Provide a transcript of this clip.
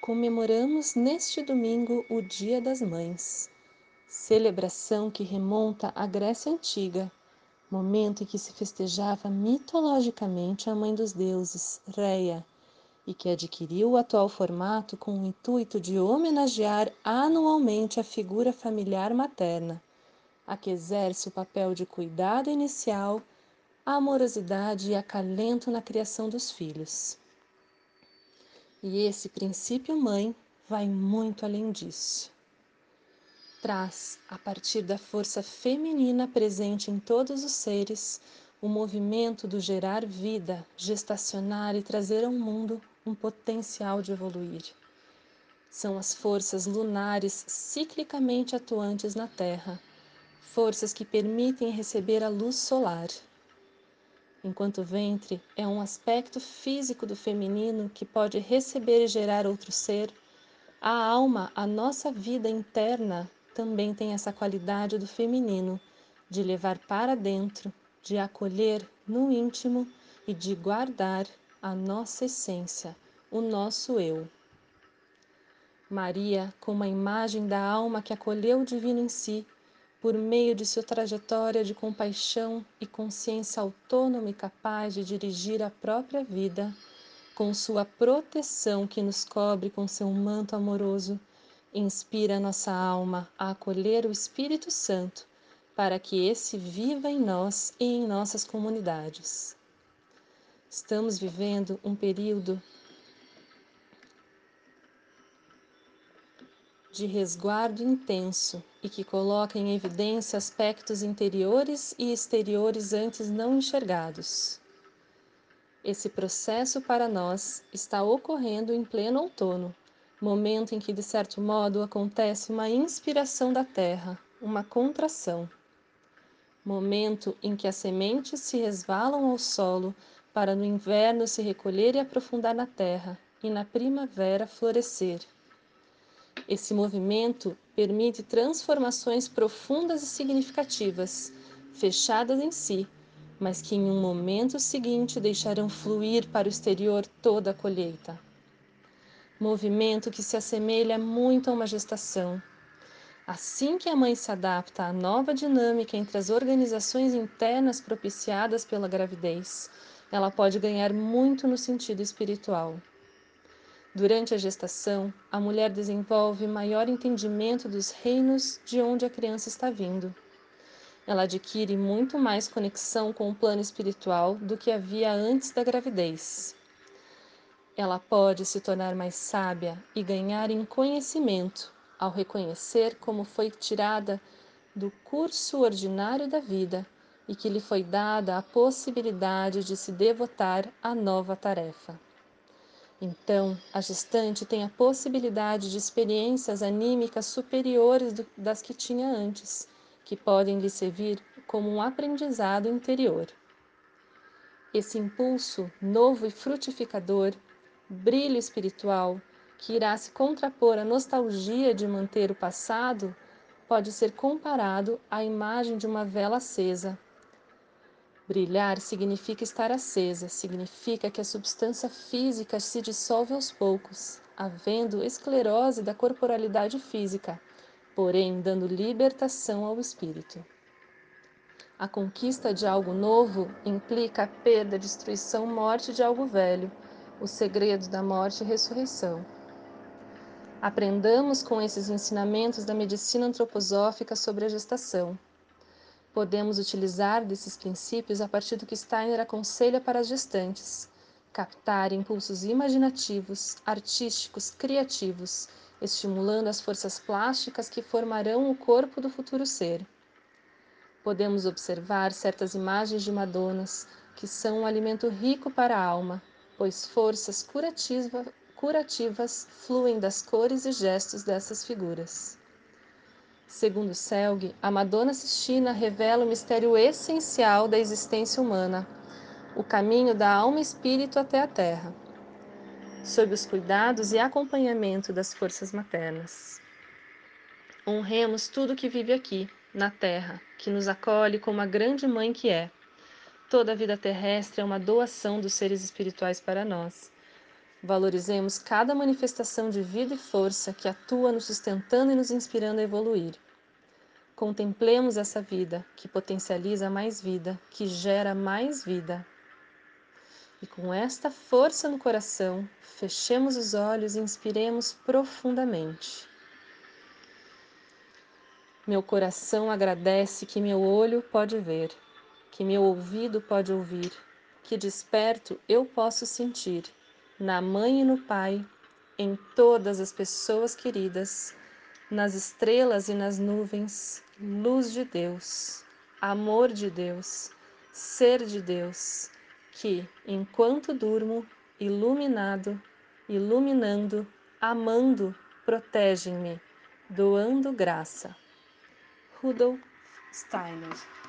comemoramos neste domingo o Dia das Mães, celebração que remonta à Grécia Antiga, momento em que se festejava mitologicamente a mãe dos deuses, Reia, e que adquiriu o atual formato com o intuito de homenagear anualmente a figura familiar materna, a que exerce o papel de cuidado inicial, amorosidade e acalento na criação dos filhos. E esse princípio mãe vai muito além disso. Traz, a partir da força feminina presente em todos os seres, o movimento do gerar vida, gestacionar e trazer ao mundo um potencial de evoluir. São as forças lunares ciclicamente atuantes na Terra, forças que permitem receber a luz solar. Enquanto o ventre é um aspecto físico do feminino que pode receber e gerar outro ser, a alma, a nossa vida interna, também tem essa qualidade do feminino, de levar para dentro, de acolher no íntimo e de guardar a nossa essência, o nosso eu. Maria, como a imagem da alma que acolheu o divino em si, por meio de sua trajetória de compaixão e consciência autônoma e capaz de dirigir a própria vida, com sua proteção que nos cobre com seu manto amoroso, inspira nossa alma a acolher o Espírito Santo, para que esse viva em nós e em nossas comunidades. Estamos vivendo um período de resguardo intenso e que coloca em evidência aspectos interiores e exteriores antes não enxergados. Esse processo para nós está ocorrendo em pleno outono, momento em que, de certo modo, acontece uma inspiração da terra, uma contração. Momento em que as sementes se resvalam ao solo para no inverno se recolher e aprofundar na terra e na primavera florescer. Esse movimento permite transformações profundas e significativas, fechadas em si, mas que em um momento seguinte deixarão fluir para o exterior toda a colheita. Movimento que se assemelha muito a uma gestação. Assim que a mãe se adapta à nova dinâmica entre as organizações internas propiciadas pela gravidez, ela pode ganhar muito no sentido espiritual. Durante a gestação, a mulher desenvolve maior entendimento dos reinos de onde a criança está vindo. Ela adquire muito mais conexão com o plano espiritual do que havia antes da gravidez. Ela pode se tornar mais sábia e ganhar em conhecimento ao reconhecer como foi tirada do curso ordinário da vida e que lhe foi dada a possibilidade de se devotar à nova tarefa. Então, a gestante tem a possibilidade de experiências anímicas superiores do, das que tinha antes, que podem lhe servir como um aprendizado interior. Esse impulso novo e frutificador, brilho espiritual, que irá se contrapor à nostalgia de manter o passado, pode ser comparado à imagem de uma vela acesa Brilhar significa estar acesa, significa que a substância física se dissolve aos poucos, havendo esclerose da corporalidade física, porém dando libertação ao espírito. A conquista de algo novo implica a perda, destruição, morte de algo velho, o segredo da morte e ressurreição. Aprendamos com esses ensinamentos da medicina antroposófica sobre a gestação Podemos utilizar desses princípios a partir do que Steiner aconselha para as gestantes, captar impulsos imaginativos, artísticos, criativos, estimulando as forças plásticas que formarão o corpo do futuro ser. Podemos observar certas imagens de Madonas, que são um alimento rico para a alma, pois forças curativa, curativas fluem das cores e gestos dessas figuras. Segundo Selg, a Madonna Sistina revela o mistério essencial da existência humana, o caminho da alma e espírito até a Terra, sob os cuidados e acompanhamento das forças maternas. Honremos tudo que vive aqui, na Terra, que nos acolhe como a grande mãe que é. Toda a vida terrestre é uma doação dos seres espirituais para nós. Valorizemos cada manifestação de vida e força que atua nos sustentando e nos inspirando a evoluir. Contemplemos essa vida que potencializa mais vida, que gera mais vida. E com esta força no coração, fechemos os olhos e inspiremos profundamente. Meu coração agradece que meu olho pode ver, que meu ouvido pode ouvir, que desperto eu posso sentir, na mãe e no pai, em todas as pessoas queridas, nas estrelas e nas nuvens, luz de Deus, amor de Deus, ser de Deus, que, enquanto durmo, iluminado, iluminando, amando, protegem-me, doando graça. Rudolf Steiner